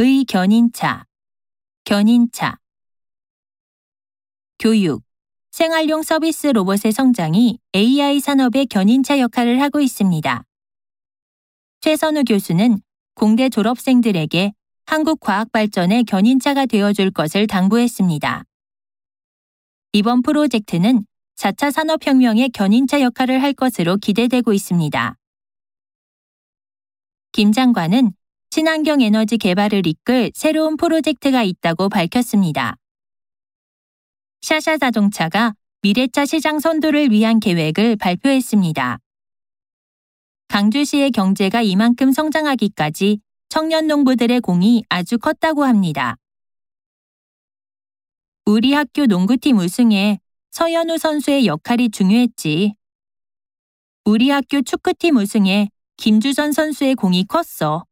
의 견인차, 견인차. 교육, 생활용 서비스 로봇의 성장이 AI 산업의 견인차 역할을 하고 있습니다. 최선우 교수는 공대 졸업생들에게 한국 과학 발전의 견인차가 되어줄 것을 당부했습니다. 이번 프로젝트는 4차 산업혁명의 견인차 역할을 할 것으로 기대되고 있습니다. 김 장관은 친환경 에너지 개발을 이끌 새로운 프로젝트가 있다고 밝혔습니다. 샤샤 자동차가 미래차 시장 선도를 위한 계획을 발표했습니다. 강주시의 경제가 이만큼 성장하기까지 청년 농부들의 공이 아주 컸다고 합니다. 우리 학교 농구팀 우승에 서현우 선수의 역할이 중요했지. 우리 학교 축구팀 우승에 김주선 선수의 공이 컸어.